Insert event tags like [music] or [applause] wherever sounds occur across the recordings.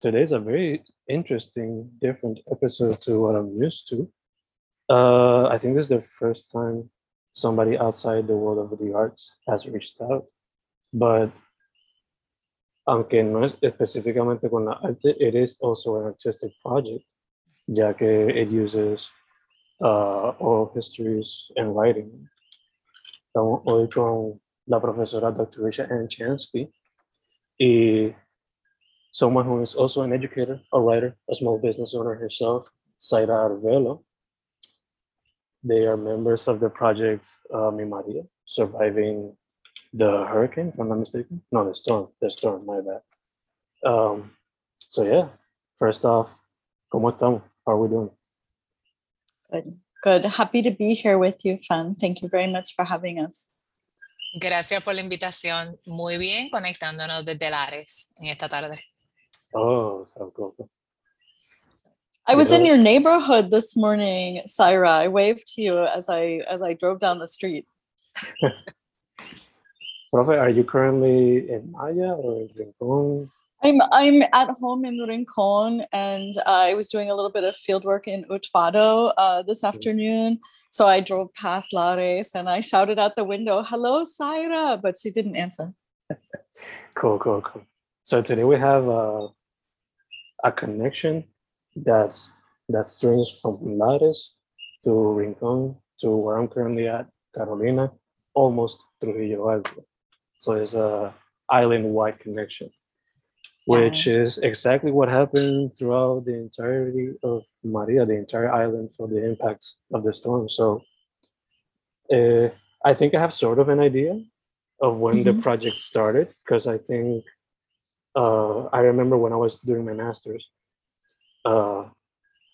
Today's a very interesting, different episode to what I'm used to. Uh, I think this is the first time somebody outside the world of the arts has reached out. But aunque no es específicamente con la arte, it is also an artistic project, ya que it uses uh, oral histories and writing. Estamos hoy con la profesora Dr. Ricia y someone who is also an educator, a writer, a small business owner herself, Zaira Arvelo. They are members of the project uh, Mi Maria, surviving the hurricane, if I'm not mistaken. No, the storm, the storm, my bad. Um, so yeah, first off, ¿cómo estamos? How are we doing? Good. Good. Happy to be here with you, Fan. Thank you very much for having us. Gracias por la invitación. Muy bien, conectándonos desde Lares en esta tarde. Oh, so cool. I was in your neighborhood this morning, Zaira. I waved to you as I as I drove down the street. [laughs] Profe, are you currently in Maya or in Rincon? I'm I'm at home in Rincon, and uh, I was doing a little bit of field work in Utuado uh, this afternoon. So I drove past Lares and I shouted out the window, "Hello, Zaira," but she didn't answer. [laughs] Cool, cool, cool. So today we have uh, a connection that's that strings from Lares to Rincon to where I'm currently at, Carolina, almost Trujillo Alto. So it's a island-wide connection, which is exactly what happened throughout the entirety of Maria, the entire island, for the impacts of the storm. So uh, I think I have sort of an idea of when the Mhm. project started because I think uh, I remember when I was doing my master's, uh,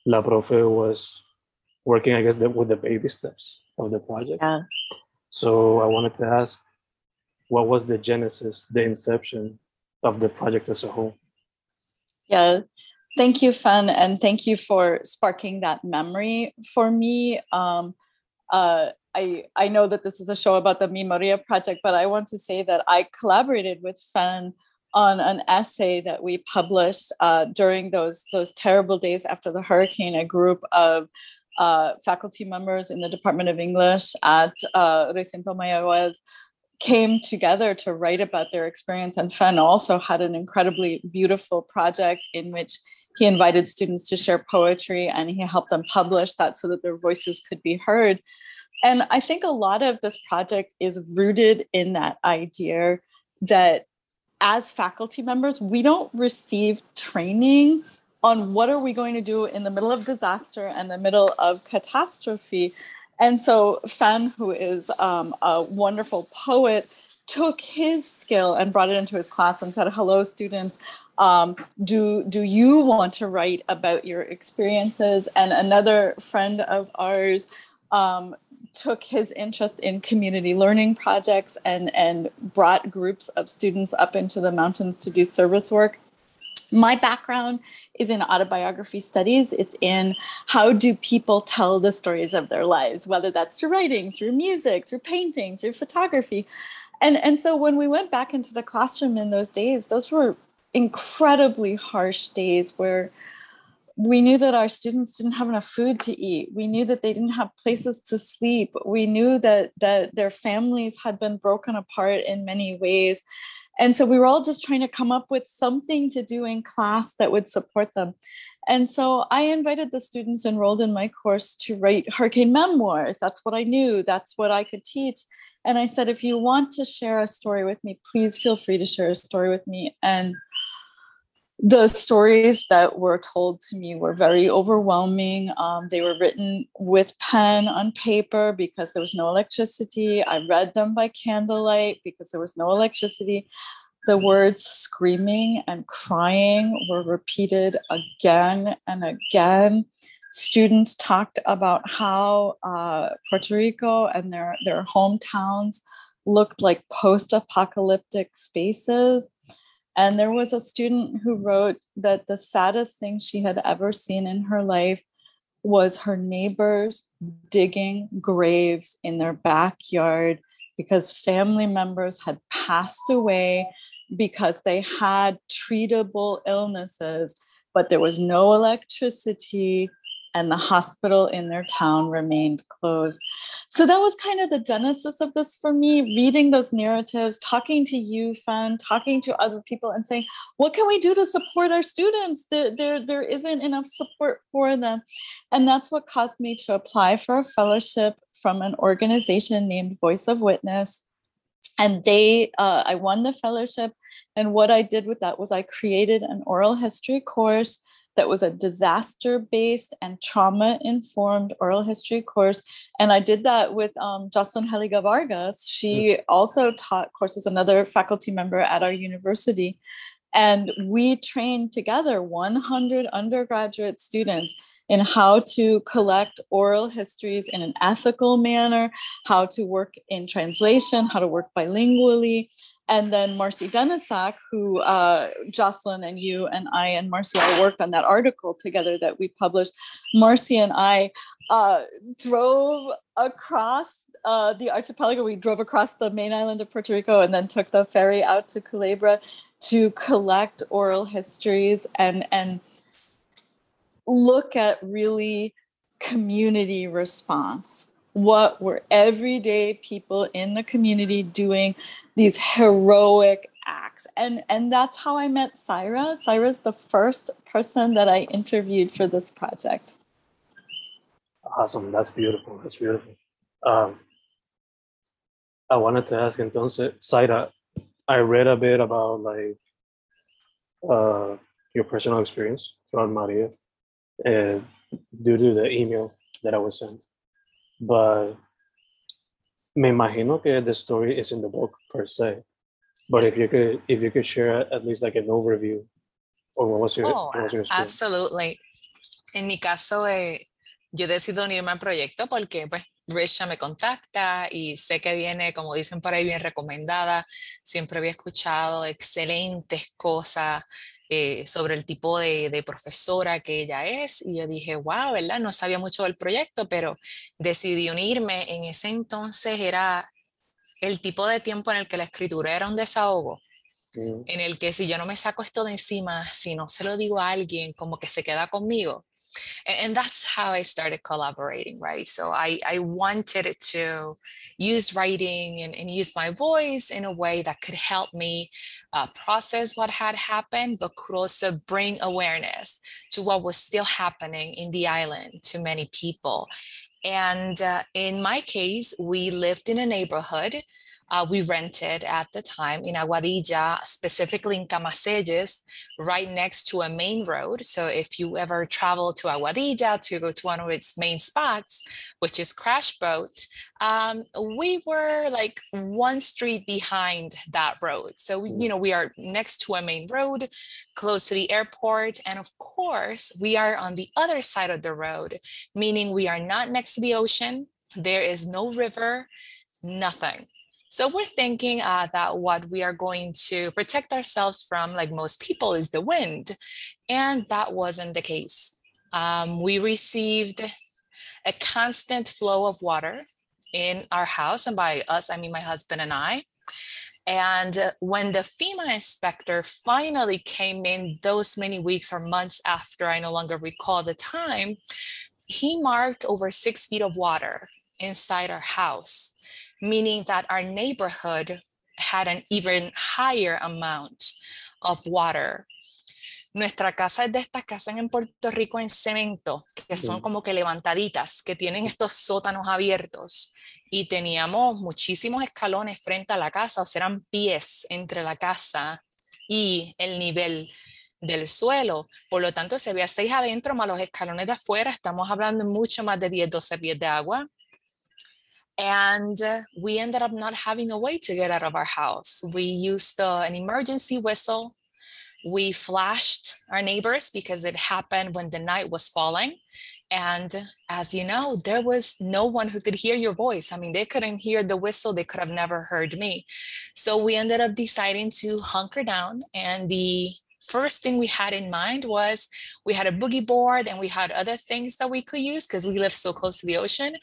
La Profe was working, I guess, the, with the baby steps of the project. Yeah. So I wanted to ask, what was the genesis, the inception of the project as a whole? Yeah. Thank you, Fan, and thank you for sparking that memory for me. Um, uh, I I know that this is a show about the Mi Maria project, but I want to say that I collaborated with Fen on an essay that we published uh, during those those terrible days after the hurricane. A group of uh, faculty members in the Department of English at uh, Recinto Mayaguez came together to write about their experience. And Fen also had an incredibly beautiful project in which he invited students to share poetry and he helped them publish that so that their voices could be heard. And I think a lot of this project is rooted in that idea that as faculty members, we don't receive training on what are we going to do in the middle of disaster and the middle of catastrophe. And so Fan, who is um, a wonderful poet, took his skill and brought it into his class and said, "Hello, students. Um, do do you want to write about your experiences?" And another friend of ours um, took his interest in community learning projects and and brought groups of students up into the mountains to do service work. My background is in autobiography studies. It's in how do people tell the stories of their lives, whether that's through writing, through music, through painting, through photography. And, and so when we went back into the classroom in those days, those were incredibly harsh days where we knew that our students didn't have enough food to eat. We knew that they didn't have places to sleep. We knew that that their families had been broken apart in many ways. And so we were all just trying to come up with something to do in class that would support them. And so i invited the students enrolled in my course to write hurricane memoirs. That's what i knew. That's what i could teach. And i said if you want to share a story with me please feel free to share a story with me. And the stories that were told to me were very overwhelming. Um, they were written with pen on paper because there was no electricity. I read them by candlelight because there was no electricity. The words screaming and crying were repeated again and again. Students talked about how uh, Puerto Rico and their, their hometowns looked like post apocalyptic spaces and there was a student who wrote that the saddest thing she had ever seen in her life was her neighbors digging graves in their backyard because family members had passed away because they had treatable illnesses, but there was no electricity and the hospital in their town remained closed. So that was kind of the genesis of this for me, reading those narratives, talking to you, Fan, talking to other people and saying, what can we do to support our students? There, there, there isn't enough support for them. And that's what caused me to apply for a fellowship from an organization named Voice of Witness. And they, uh, I won the fellowship. And what I did with that was I created an oral history course that was a disaster based and trauma informed oral history course. And I did that with um, Jocelyn Géliga Vargas. She mm. also taught courses, another faculty member at our university. And we trained together 100 undergraduate students in how to collect oral histories in an ethical manner, how to work in translation, how to work bilingually, and then Marci Denesiuk, who uh, Jocelyn and you and I and Marci all worked on that article together that we published. Marci and I uh, drove across uh, the archipelago. We drove across the main island of Puerto Rico and then took the ferry out to Culebra to collect oral histories and and look at really community response. What were everyday people in the community doing these heroic acts. And and that's how i met Zaira. Zaira's the first person that i interviewed for this project. Awesome. That's beautiful. That's beautiful. Um, i wanted to ask entonces Saira i read a bit about like uh, your personal experience throughout maria and due to the email that i was sent. But me imagino que the story is in the book per se, but yes. if you could if you could share at least like an overview of what was your, oh, what was your story. Absolutely. En mi caso, eh, yo decido unirme al proyecto porque pues Risha me contacta y sé que viene, como dicen por ahí, bien recomendada. Siempre había escuchado excelentes cosas eh, sobre el tipo de, de, profesora que ella es y yo dije, wow, ¿verdad? No sabía mucho del proyecto, pero decidí unirme. En ese entonces era el tipo de tiempo en el que la escritura era un desahogo. En el que si yo no me saco esto de encima, si no se lo digo a alguien, como que se queda conmigo. And, that's how I started collaborating, right? So I, I wanted to use writing and, and use my voice in a way that could help me uh, process what had happened, but could also bring awareness to what was still happening in the island to many people. And uh, in my case, we lived in a neighborhood uh, we rented at the time in Aguadilla, specifically in Camaseyes, right next to a main road. So if you ever travel to Aguadilla to go to one of its main spots, which is Crash Boat, um, we were like one street behind that road. So, we, you know, we are next to a main road, close to the airport. And of course, we are on the other side of the road, meaning we are not next to the ocean. There is no river, nothing So we're thinking uh, that what we are going to protect ourselves from, like most people, is the wind. And that wasn't the case. Um, we received a constant flow of water in our house. And by us, I mean my husband and I. And when the FEMA inspector finally came in those many weeks or months after, I no longer recall the time, he marked over six feet of water inside our house, meaning that our neighborhood had an even higher amount of water. Nuestra casa es de estas casas en Puerto Rico en cemento, que son como que levantaditas, que tienen estos sótanos abiertos y teníamos muchísimos escalones frente a la casa, o sea, eran pies entre la casa y el nivel del suelo. Por lo tanto, se veía seis adentro más los escalones de afuera. Estamos hablando mucho más de 10, 12 pies de agua. And uh, we ended up not having a way to get out of our house. We used uh, an emergency whistle. We flashed our neighbors because it happened when the night was falling. And as you know, there was no one who could hear your voice. I mean, they couldn't hear the whistle, they could have never heard me. So we ended up deciding to hunker down. And the first thing we had in mind was we had a boogie board and we had other things that we could use because we live so close to the ocean.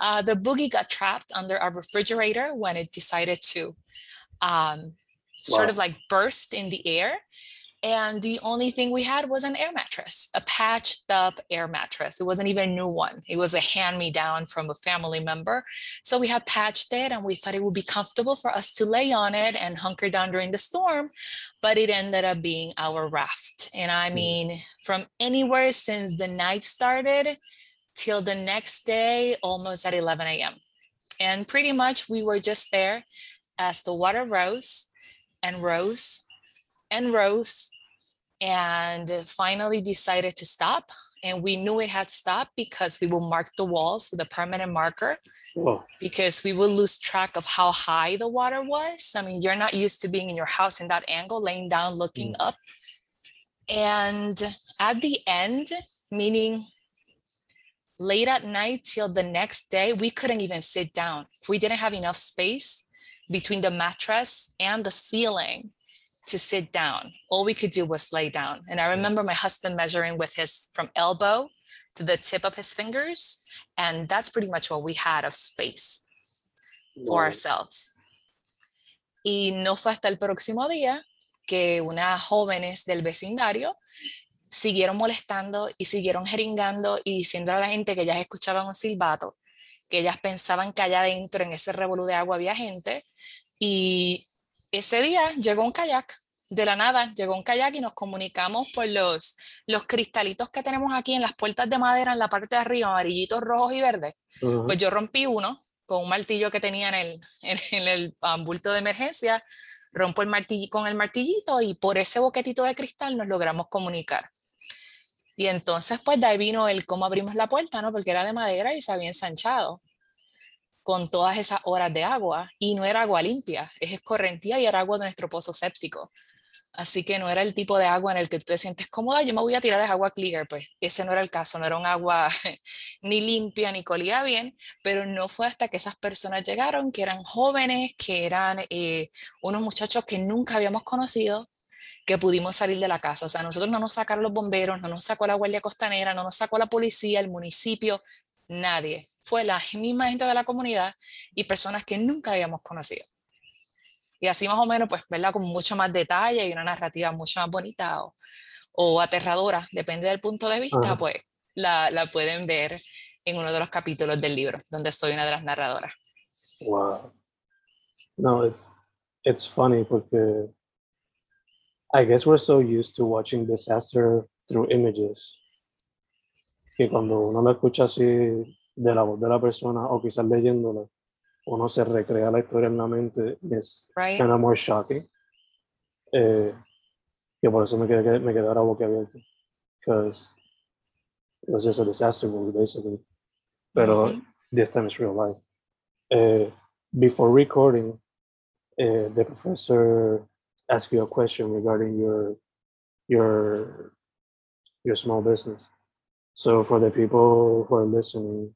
Uh, the boogie got trapped under our refrigerator when it decided to um, sort of like burst in the air. And the only thing we had was an air mattress, a patched up air mattress. It wasn't even a new one. It was a hand me down from a family member. So we had patched it and we thought it would be comfortable for us to lay on it and hunker down during the storm. But it ended up being our raft. And I Mm. mean, from anywhere since the night started till the next day, almost at 11 a.m. And pretty much we were just there as the water rose and rose and rose and finally decided to stop. And we knew it had stopped because we will mark the walls with a permanent marker Whoa. because we will lose track of how high the water was. I mean, you're not used to being in your house in that angle, laying down, looking mm. up. And at the end, meaning late at night till the next day, we couldn't even sit down. We didn't have enough space between the mattress and the ceiling to sit down. All we could do was lay down. And I remember my husband measuring with his from elbow to the tip of his fingers. And that's pretty much what we had of space for Wow. ourselves. Y no fue hasta el próximo día que unas jóvenes del vecindario siguieron molestando y siguieron jeringando y diciendo a la gente que ellas escuchaban un silbato, que ellas pensaban que allá adentro en ese revolú de agua había gente. Y ese día llegó un kayak, de la nada llegó un kayak y nos comunicamos por los, los cristalitos que tenemos aquí en las puertas de madera en la parte de arriba, amarillitos, rojos y verdes. Ujú. Pues yo rompí uno con un martillo que tenía en el, en, en el um, bulto de emergencia, rompo el martillo con el martillito y por ese boquetito de cristal nos logramos comunicar. Y entonces pues de ahí vino el cómo abrimos la puerta, ¿no? Porque era de madera y se había ensanchado con todas esas horas de agua y no era agua limpia, es escorrentía y era agua de nuestro pozo séptico. Así que no era el tipo de agua en el que tú te sientes cómoda, yo me voy a tirar es agua clear, pues ese no era el caso, no era un agua [laughs] ni limpia ni colía bien, pero no fue hasta que esas personas llegaron, que eran jóvenes, que eran eh, unos muchachos que nunca habíamos conocido, que pudimos salir de la casa. O sea, nosotros no nos sacaron los bomberos, no nos sacó la Guardia Costanera, no nos sacó la policía, el municipio, nadie. Fue la misma gente de la comunidad y personas que nunca habíamos conocido. Y así más o menos, pues, ¿verdad? Con mucho más detalle y una narrativa mucho más bonita o, o aterradora, depende del punto de vista, pues la, la pueden ver en uno de los capítulos del libro, donde soy una de las narradoras. Wow. No, it's it's funny porque I guess we're so used to watching disaster through images que cuando uno lo escucha así de la voz de la persona o quizás leyéndola, uno se recrea la historia en la mente y es Right? kind of more shocking. Eh, que por eso me quedé, me quedé ahora boquiabierto. Because it was just a disaster movie, basically. Pero Ujú. this time it's real life. Uh, before recording, uh, the professor asked you a question regarding your your your small business. So for the people who are listening,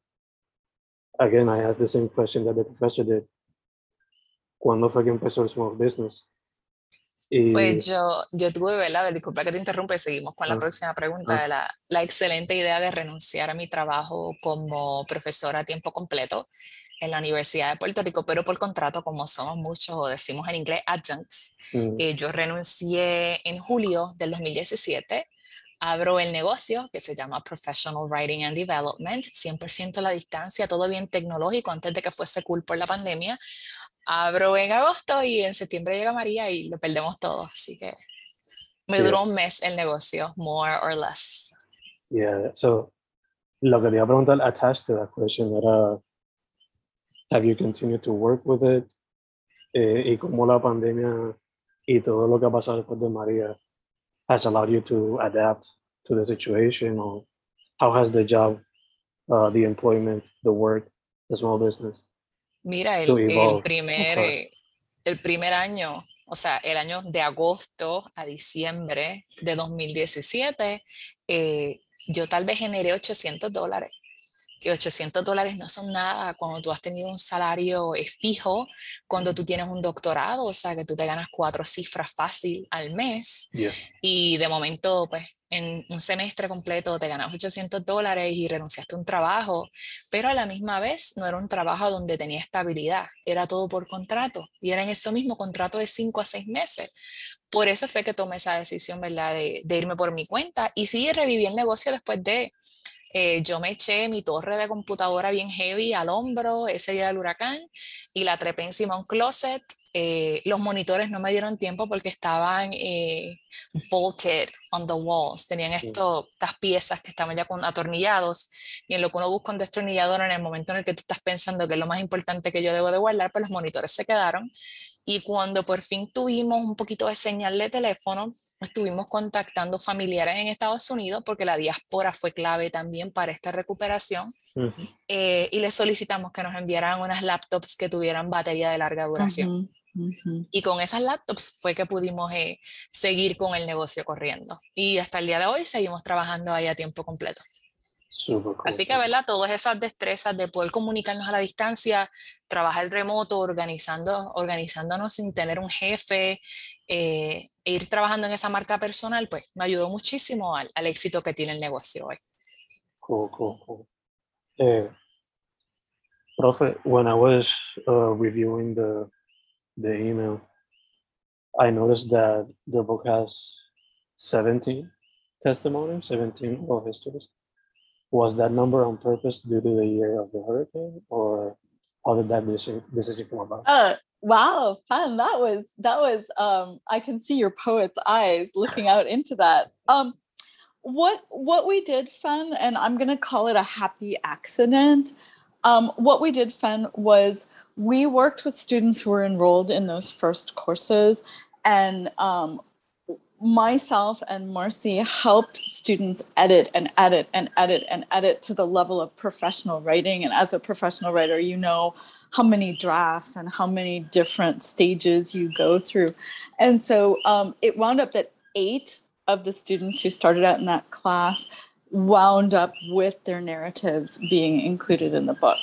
again, I asked the same question that the professor did. cuándo fue que empezó el small business. Y, Pues yo, yo tuve, ¿verdad? Disculpa que te interrumpa y seguimos con la Ah, próxima pregunta. ah. de La, la excelente idea de renunciar a mi trabajo como profesora a tiempo completo en la Universidad de Puerto Rico, pero por contrato, como somos muchos, o decimos en inglés adjuncts, mm, eh, yo renuncié en julio del 2017. Abro el negocio que se llama Professional Writing and Development, 100% a la distancia, todo bien tecnológico antes de que fuese cool por la pandemia. Abro en agosto y en septiembre llega María y lo perdemos todo. Así que me duró un mes el negocio, more or less. yeah, so lo que te iba a preguntar attached to that question era, have you continued to work with it? Eh, y cómo la pandemia y todo lo que ha pasado después de María has allowed you to adapt to the situation or how has the job, uh, the employment, the work, the small business? Mira, el, el primer, eh, el primer año, o sea, el año de agosto a diciembre de 2017, eh, yo tal vez generé 800 dólares. Que 800 dólares no son nada cuando tú has tenido un salario eh, fijo, cuando tú tienes un doctorado, o sea, que tú te ganas cuatro cifras fácil al mes Yeah. y de momento, pues, en un semestre completo te ganas 800 dólares y renunciaste a un trabajo, pero a la misma vez no era un trabajo donde tenía estabilidad, era todo por contrato y era en ese mismo contrato de 5 a 6 meses. Por eso fue que tomé esa decisión, ¿verdad?, de, de irme por mi cuenta y sí reviví el negocio después de, eh, yo me eché mi torre de computadora bien heavy al hombro ese día del huracán y la trepé encima de un closet. Eh, los monitores no me dieron tiempo porque estaban eh, bolted on the walls. Tenían esto, estas piezas que estaban ya con atornillados y en lo que uno busca un destornillador en el momento en el que tú estás pensando que es lo más importante que yo debo de guardar, pues los monitores se quedaron. Y cuando por fin tuvimos un poquito de señal de teléfono, estuvimos contactando familiares en Estados Unidos porque la diáspora fue clave también para esta recuperación Mhm. eh, y les solicitamos que nos enviaran unas laptops que tuvieran batería de larga duración. Mhm, mhm. Y con esas laptops fue que pudimos eh, seguir con el negocio corriendo. Y hasta el día de hoy seguimos trabajando ahí a tiempo completo. Así que, ¿verdad? Todas esas destrezas de poder comunicarnos a la distancia, trabajar remoto, organizando, organizándonos sin tener un jefe, eh, e ir trabajando en esa marca personal, pues me ayudó muchísimo al, al éxito que tiene el negocio hoy. Cool, cool, cool. Eh, Profe, when I was uh, reviewing the the email, I noticed that the book has 17 testimonies, 17 oral histories. Was that number on purpose due to the year of the hurricane, or how did that decision, come about? Uh, wow, fun. That was that was. Um, I can see your poet's eyes looking out into that. Um, what what we did, fun, and I'm gonna call it a happy accident. Um, what we did, fun, was we worked with students who were enrolled in those first courses, and um, myself and Marci helped students edit and edit and edit and edit to the level of professional writing. And as a professional writer, you know how many drafts and how many different stages you go through. And so um, it wound up that eight of the students who started out in that class wound up with their narratives being included in the book.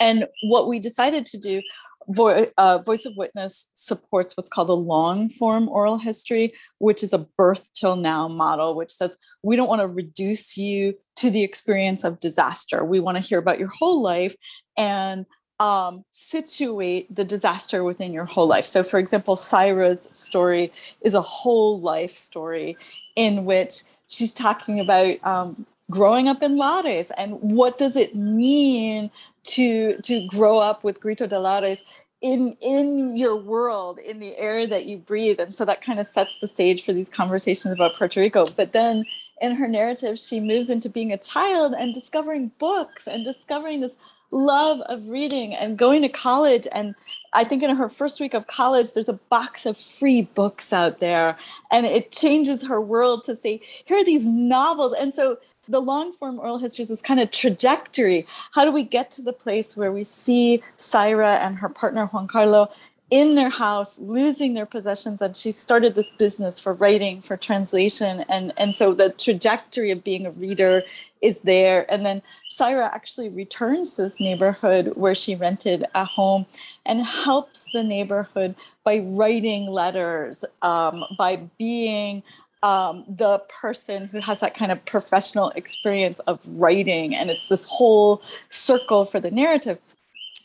And what we decided to do, Vo- uh, Voice of Witness supports what's called a long form oral history, which is a birth till now model, which says we don't want to reduce you to the experience of disaster. We want to hear about your whole life and um, situate the disaster within your whole life. So, for example, Zaira's story is a whole life story in which she's talking about um, growing up in Lares and what does it mean to to grow up with Grito de in in your world, in the air that you breathe, and so that kind of sets the stage for these conversations about Puerto Rico. But then in her narrative, she moves into being a child and discovering books and discovering this love of reading and going to college. And i think in her first week of college there's a box of free books out there. And it changes her world to say here are these novels. And so the long form oral history is this kind of trajectory how do we get to the place where we see Zaira and her partner juan carlo in their house losing their possessions and she started this business for writing for translation and and so the trajectory of being a reader is there. And then Zaira actually returns to this neighborhood where she rented a home and helps the neighborhood by writing letters, um, by being um, the person who has that kind of professional experience of writing. And it's this whole circle for the narrative.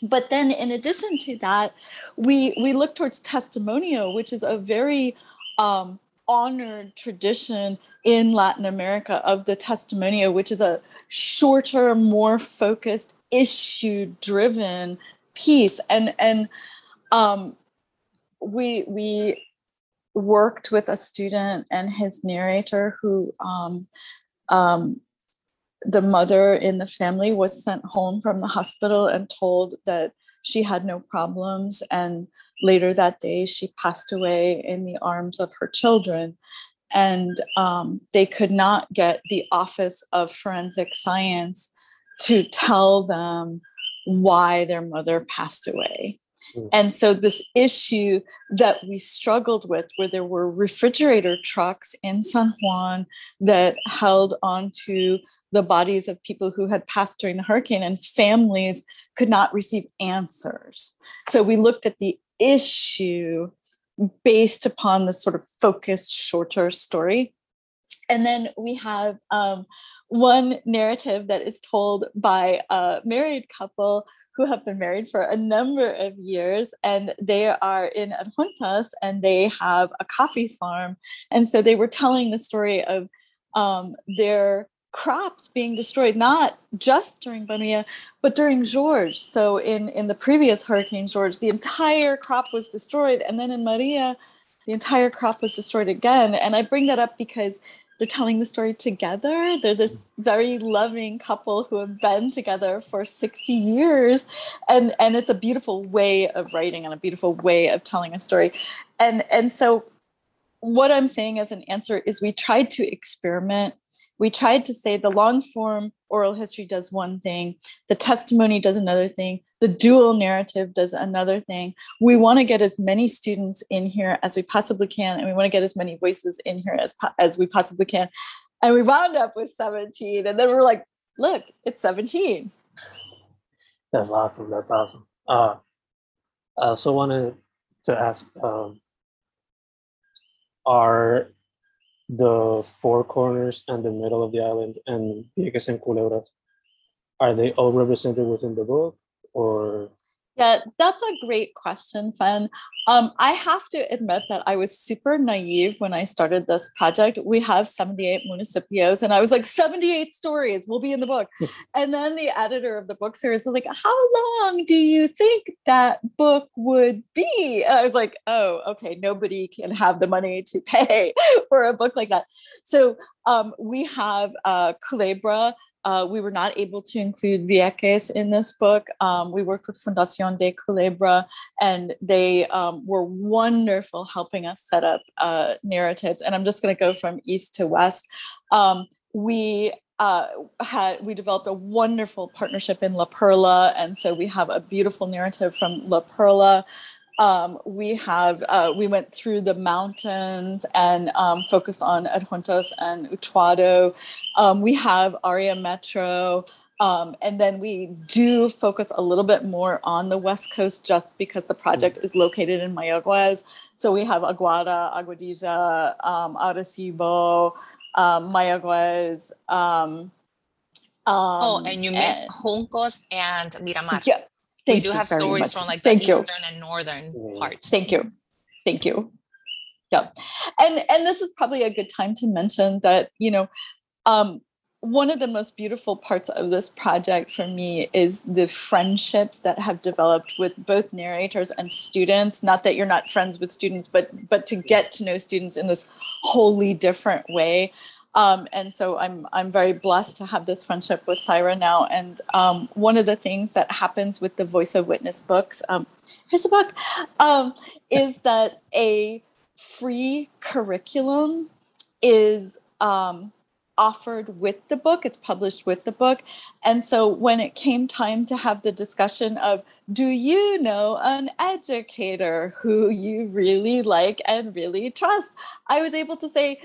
But then, in addition to that, we we look towards testimonio, which is a very um, honored tradition in Latin America of the testimonio, which is a shorter, more focused, issue-driven piece. And and um, we we worked with a student and his narrator who um, um, the mother in the family was sent home from the hospital and told that she had no problems and later that day she passed away in the arms of her children. And um, they could not get the office of forensic science to tell them why their mother passed away Mm. And so, this issue that we struggled with, where there were refrigerator trucks in San Juan that held onto the bodies of people who had passed during the hurricane, and families could not receive answers. So, we looked at the issue based upon this sort of focused, shorter story. And then we have um, one narrative that is told by a married couple who have been married for a number of years and they are in Adjuntas and they have a coffee farm. And so they were telling the story of um, their crops being destroyed, not just during Maria, but during Georges. So in, in the previous Hurricane Georges, the entire crop was destroyed. And then in Maria, the entire crop was destroyed again. And I bring that up because they're telling the story together. They're this mm. very loving couple who have been together for 60 years. And, and it's a beautiful way of writing and a beautiful way of telling a story. And, and so what I'm saying as an answer is we tried to experiment. We tried to say the long form oral history does one thing, the testimony does another thing, the dual narrative does another thing. We want to get as many students in here as we possibly can, and we want to get as many voices in here as, as we possibly can. And we wound up with 17, and then we're like, look, it's 17. That's awesome. That's awesome. Uh, I also wanted to ask um, Are the four corners and the middle of the island and Vieques and Culebras, are they all represented within the book? or yeah, that's a great question, Fen. Um, I have to admit that I was super naive when I started this project. We have 78 municipios, and I was like, 78 stories will be in the book. [laughs] and then the editor of the book series was like, How long do you think that book would be? And I was like, Oh, okay, nobody can have the money to [laughs] pay for a book like that. So um, we have uh, Culebra uh, we were not able to include Vieques in this book. Um, we worked with Fundación de Culebra, and they um, were wonderful helping us set up uh, narratives. And I'm just going to go from east to west. Um, we uh, had we developed a wonderful partnership in La Perla, and so we have a beautiful narrative from La Perla um, we have uh, we went through the mountains and um, focused on Adjuntas and Utuado. Um, we have Aria Metro. Um, and then we do focus a little bit more on the West Coast just because the project is located in Mayaguez. So we have Aguada, Aguadilla, um, Arecibo, um, Mayaguez. Um, oh, and you missed Juncos and Miramar. Yeah, Thank we do have stories much. from like Thank the you. eastern and northern parts. Thank you. Thank you. Yeah. And and this is probably a good time to mention that, you know, um, one of the most beautiful parts of this project for me is the friendships that have developed with both narrators and students not that you're not friends with students but but to get to know students in this wholly different way um, and so I'm I'm very blessed to have this friendship with Zaira now. And um, one of the things that happens with the Voice of Witness books, um, here's a book, um, is that a free curriculum is um, offered with the book. It's published with the book. And so when it came time to have the discussion of, do you know an educator who you really like and really trust? I was able to say,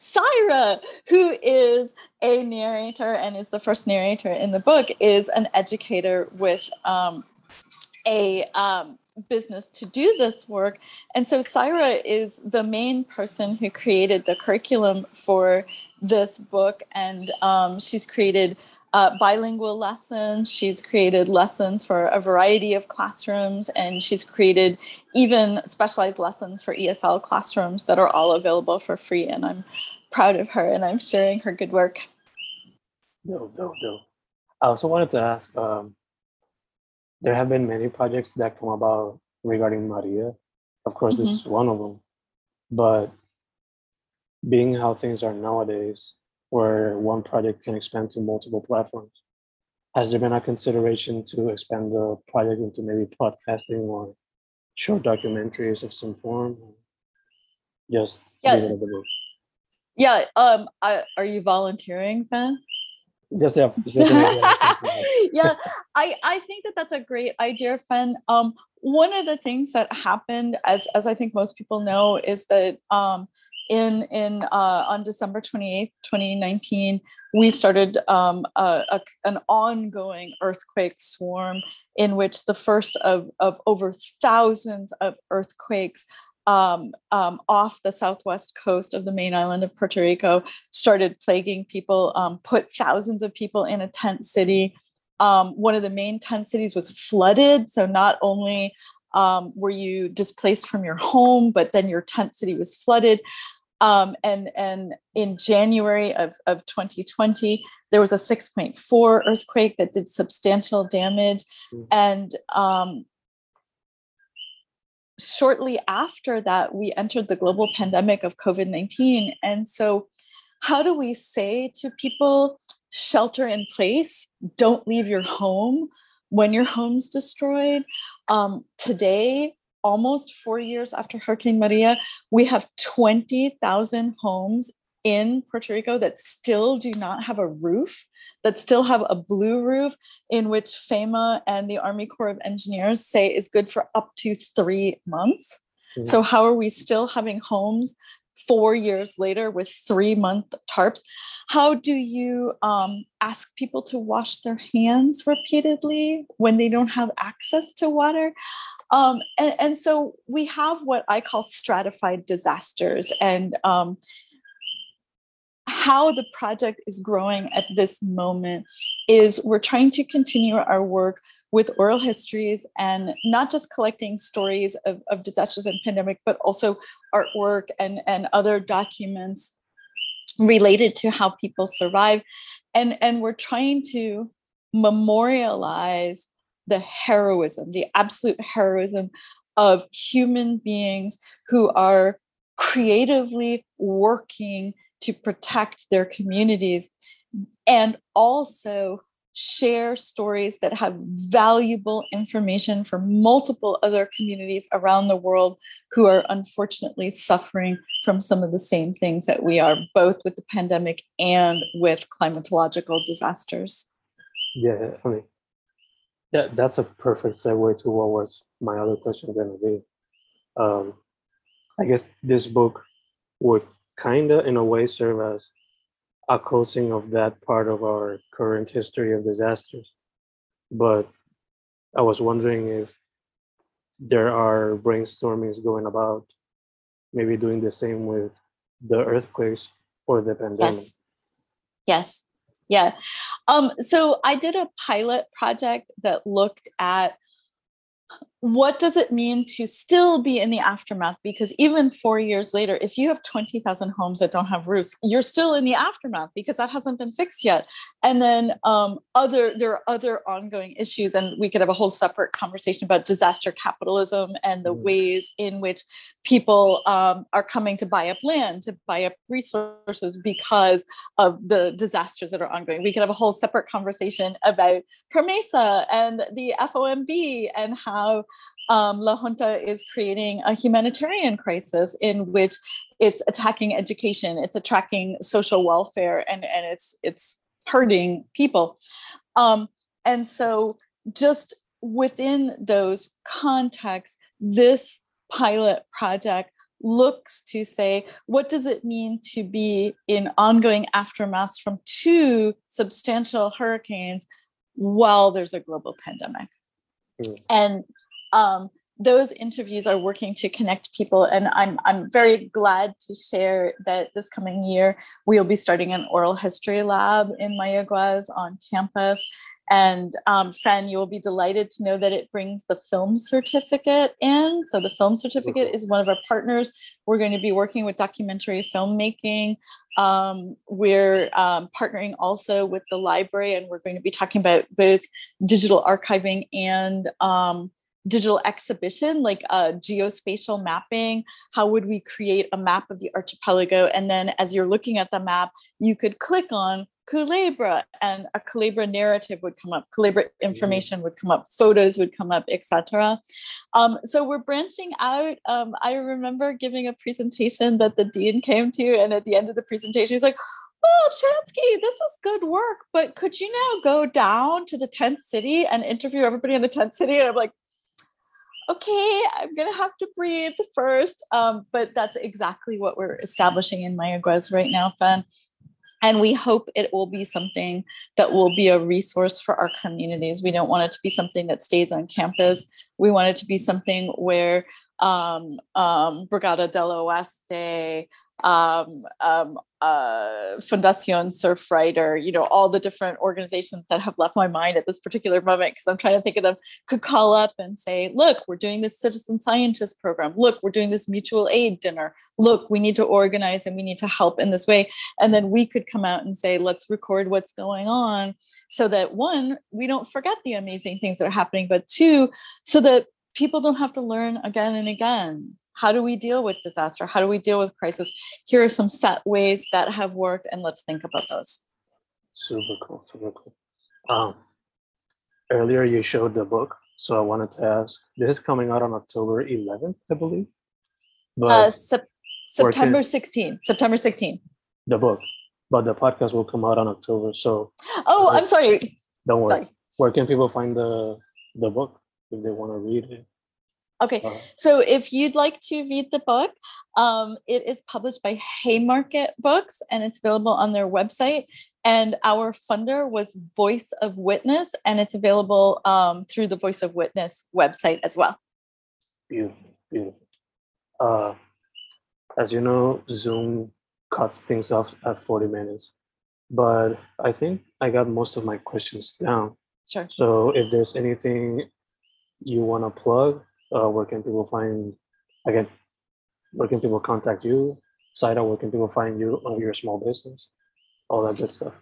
Zaira, who is a narrator and is the first narrator in the book, is an educator with um, a um, business to do this work. And so Zaira is the main person who created the curriculum for this book. And um, she's created uh, bilingual lessons. She's created lessons for a variety of classrooms, and she's created even specialized lessons for ESL classrooms that are all available for free. And I'm proud of her, and I'm sharing her good work. No, no, no. I also wanted to ask. Um, there have been many projects that come about regarding Maria. Of course, mm-hmm. this is one of them. But being how things are nowadays, where one project can expand to multiple platforms, has there been a consideration to expand the project into maybe podcasting or short documentaries of some form? Just yeah. Yeah. Um. I, are you volunteering, Ben? just yeah, [laughs] yeah i i think that that's a great idea fen um one of the things that happened as as i think most people know is that um in in uh, on December 28th, 2019, we started um, a, a, an ongoing earthquake swarm in which the first of, of over thousands of earthquakes um, um, off the southwest coast of the main island of Puerto Rico started plaguing people, um, put thousands of people in a tent city. Um, one of the main tent cities was flooded. So not only um, were you displaced from your home, but then your tent city was flooded. Um, and, and in January of, of 2020, there was a 6.4 earthquake that did substantial damage. Mm-hmm. And shortly after that, we entered the global pandemic of COVID 19. And so, how do we say to people, shelter in place, don't leave your home when your home's destroyed? Um, today, almost four years after Hurricane Maria, we have 20,000 homes in Puerto Rico that still do not have a roof that still have a blue roof in which FEMA and the Army Corps of Engineers say is good for up to three months. Mm-hmm. So, how are we still having homes four years later with three month tarps? How do you um, ask people to wash their hands repeatedly when they don't have access to water? Um, and, and, so we have what I call stratified disasters. And um, how the project is growing at this moment is we're trying to continue our work with oral histories and not just collecting stories of, of disasters and pandemic, but also artwork and, and other documents related to how people survive. And, and we're trying to memorialize the heroism, the absolute heroism of human beings who are creatively working to protect their communities and also share stories that have valuable information for multiple other communities around the world who are unfortunately suffering from some of the same things that we are, both with the pandemic and with climatological disasters. Yeah, I mean, yeah, that's a perfect segue to what was my other question going to be. Um, I guess this book would kind of in a way serve as a closing of that part of our current history of disasters. But I was wondering if there are brainstormings going about maybe doing the same with the earthquakes or the pandemic. Yes. Yes. Yeah. Um, so I did a pilot project that looked at what does it mean to still be in the aftermath? Because even four years later, if you have 20,000 homes that don't have roofs, you're still in the aftermath because that hasn't been fixed yet. And then um, other there are other ongoing issues, and we could have a whole separate conversation about disaster capitalism and the mm. ways in which people um, are coming to buy up land, to buy up resources because of the disasters that are ongoing. We could have a whole separate conversation about PROMESA and the FOMB and how um, La Junta is creating a humanitarian crisis in which it's attacking education, it's attacking social welfare, and, and it's it's hurting people. Um, and so, just within those contexts, this pilot project looks to say, what does it mean to be in ongoing aftermaths from two substantial hurricanes while there's a global pandemic? Mm. And um, those interviews are working to connect people and I'm, I'm very glad to share that this coming year we'll be starting an oral history lab in Mayaguez on campus and um, Fen, you will be delighted to know that it brings the film certificate in. So the film certificate is one of our partners. We're going to be working with documentary filmmaking. Um, we're um, partnering also with the library, and we're going to be talking about both digital archiving and um, digital exhibition like uh, geospatial mapping how would we create a map of the archipelago and then as you're looking at the map you could click on Culebra and a Culebra narrative would come up, Culebra mm-hmm. information would come up, photos would come up, etc. Um, so we're branching out. Um, I remember giving a presentation that the dean came to, and at the end of the presentation, he's like, "Well, Chansky, this is good work, but could you now go down to the tent city and interview everybody in the tent city?" And I'm like, okay, I'm gonna have to breathe first. Um, but that's exactly what we're establishing in Mayaguez right now, Fen and we hope it will be something that will be a resource for our communities. We don't want it to be something that stays on campus. We want it to be something where um, um, Brigada del Oeste, um, um, uh, Fundacion Surfrider, you know, all the different organizations that have left my mind at this particular moment because I'm trying to think of them could call up and say, look, we're doing this citizen scientist program. Look, we're doing this mutual aid dinner. Look, we need to organize and we need to help in this way. And then we could come out and say, let's record what's going on so that one, we don't forget the amazing things that are happening, but two, so that people don't have to learn again and again how do we deal with disaster? How do we deal with crisis? Here are some set ways that have worked, and let's think about those. Super cool, super cool. Um, earlier you showed the book, so I wanted to ask. This is coming out on October 11th, I believe. But uh, sep- September 16th. September 16th. The book, but the podcast will come out on October. So. Oh, I'm sorry. Don't worry. Sorry. Where can people find the the book if they want to read it? Okay, uh-huh. so if you'd like to read the book, um, it is published by Haymarket Books and it's available on their website. And our funder was Voice of Witness, and it's available um, through the Voice of Witness website as well. Beautiful, beautiful. Uh, as you know, Zoom cuts things off at 40 minutes, but I think I got most of my questions down. Sure. So if there's anything you want to plug uh, where can people find again where can people contact you Zaira, where can people find you on your small business all that good stuff?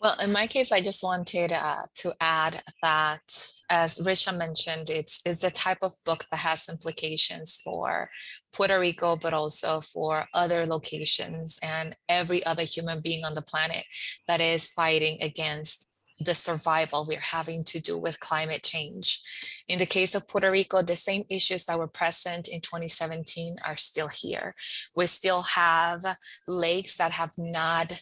Well in my case i just wanted uh, to add that as Ricia mentioned it's it's the type of book that has implications for puerto rico but also for other locations and every other human being on the planet that is fighting against the survival we're having to do with climate change. In the case of Puerto Rico, the same issues that were present in 2017 are still here. We still have lakes that have not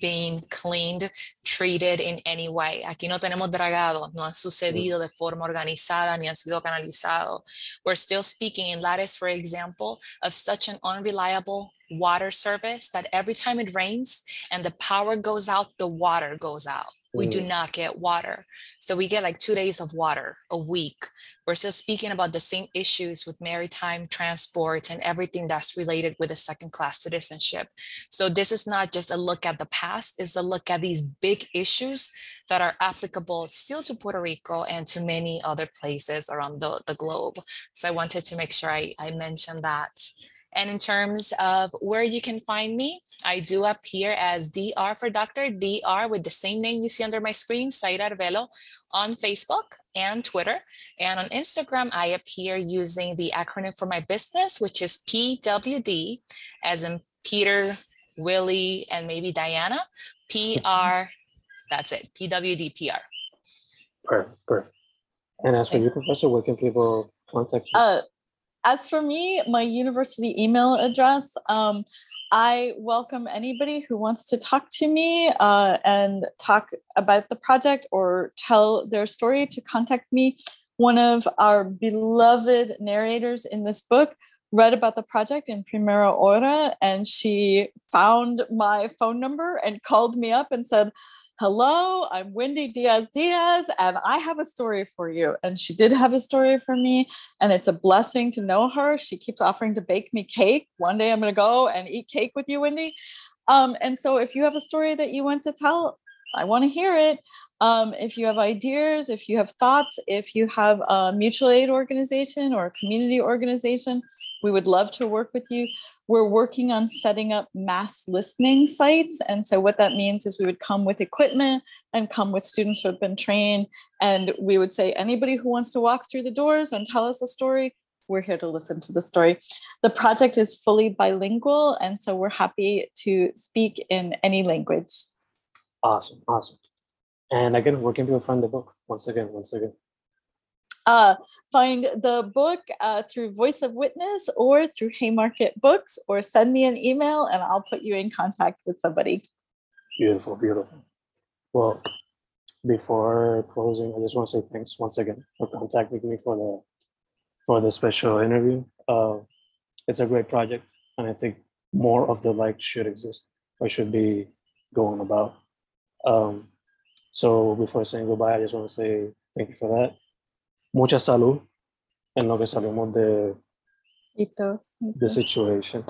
been cleaned, treated in any way. Aquí no tenemos dragados, no han mm. sucedido de forma organizada ni han sido canalizados. We're still speaking in Lattice, for example, of such an unreliable water service that every time it rains and the power goes out, the water goes out we do mm. not get water. So we get like two days of water a week. We're still speaking about the same issues with maritime transport and everything that's related with a second class citizenship. So this is not just a look at the past, it's a look at these big issues that are applicable still to Puerto Rico and to many other places around the, the globe. So I wanted to make sure I, I mentioned that. And in terms of where you can find me, I do appear as DR for Doctor, DR with the same name you see under my screen, Zaira Arvelo, on Facebook and Twitter. And on Instagram, I appear using the acronym for my business, which is PWD, as in Peter, Willie, and maybe Diana. PR, that's it, PWDPR. Perfect, perfect. And as for you, Professor, where can people contact you? Uh, as for me, my university email address, um, I welcome anybody who wants to talk to me uh, and talk about the project or tell their story to contact me. One of our beloved narrators in this book read about the project in Primera Hora and she found my phone number and called me up and said, Hello, I'm Wendy Diaz Diaz, and I have a story for you. And she did have a story for me, and it's a blessing to know her. She keeps offering to bake me cake. One day I'm going to go and eat cake with you, Wendy. Um, and so if you have a story that you want to tell, I want to hear it. Um, if you have ideas, if you have thoughts, if you have a mutual aid organization or a community organization, we would love to work with you. We're working on setting up mass listening sites. And so, what that means is we would come with equipment and come with students who have been trained. And we would say, anybody who wants to walk through the doors and tell us a story, we're here to listen to the story. The project is fully bilingual. And so, we're happy to speak in any language. Awesome, awesome. And again, where can people find the book? Once again, once again. Uh, find the book uh, through Voice of Witness or through Haymarket Books, or send me an email and I'll put you in contact with somebody. Beautiful, beautiful. Well, before closing, I just want to say thanks once again for contacting me for the for the special interview. Uh, it's a great project, and I think more of the like should exist or should be going about. Um, so before saying goodbye, I just want to say thank you for that. Mucha salud en lo que salimos de Ito. the situation.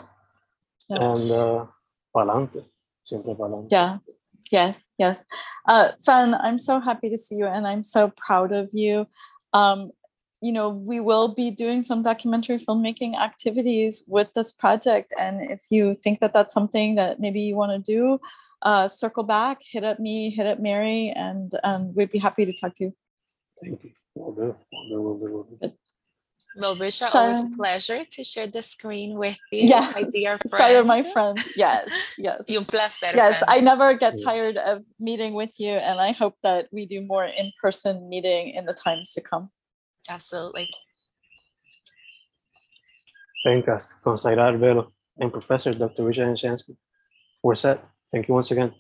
Yeah. And uh, pa'lante, siempre pa'lante. Yeah. Yes. Yes. Uh, Fan, I'm so happy to see you, and I'm so proud of you. Um, you know, we will be doing some documentary filmmaking activities with this project, and if you think that that's something that maybe you want to do, uh, circle back, hit up me, hit up Mary, and um, we'd be happy to talk to you. Thank you. Will do. Will do. Will do. Will do. Well, Ricia, So- always a pleasure to share the screen with you, Yes, my dear [laughs] friend. Sorry, my friend. Yes. [laughs] Yes. Y un placer. Yes, Fan. I never get tired of meeting with you, and I hope that we do more in-person meeting in the times to come. Absolutely. Fencast, Consagrar Velo, and Professor Dr. Ricia Anne Chansky. We're set. Thank you once again.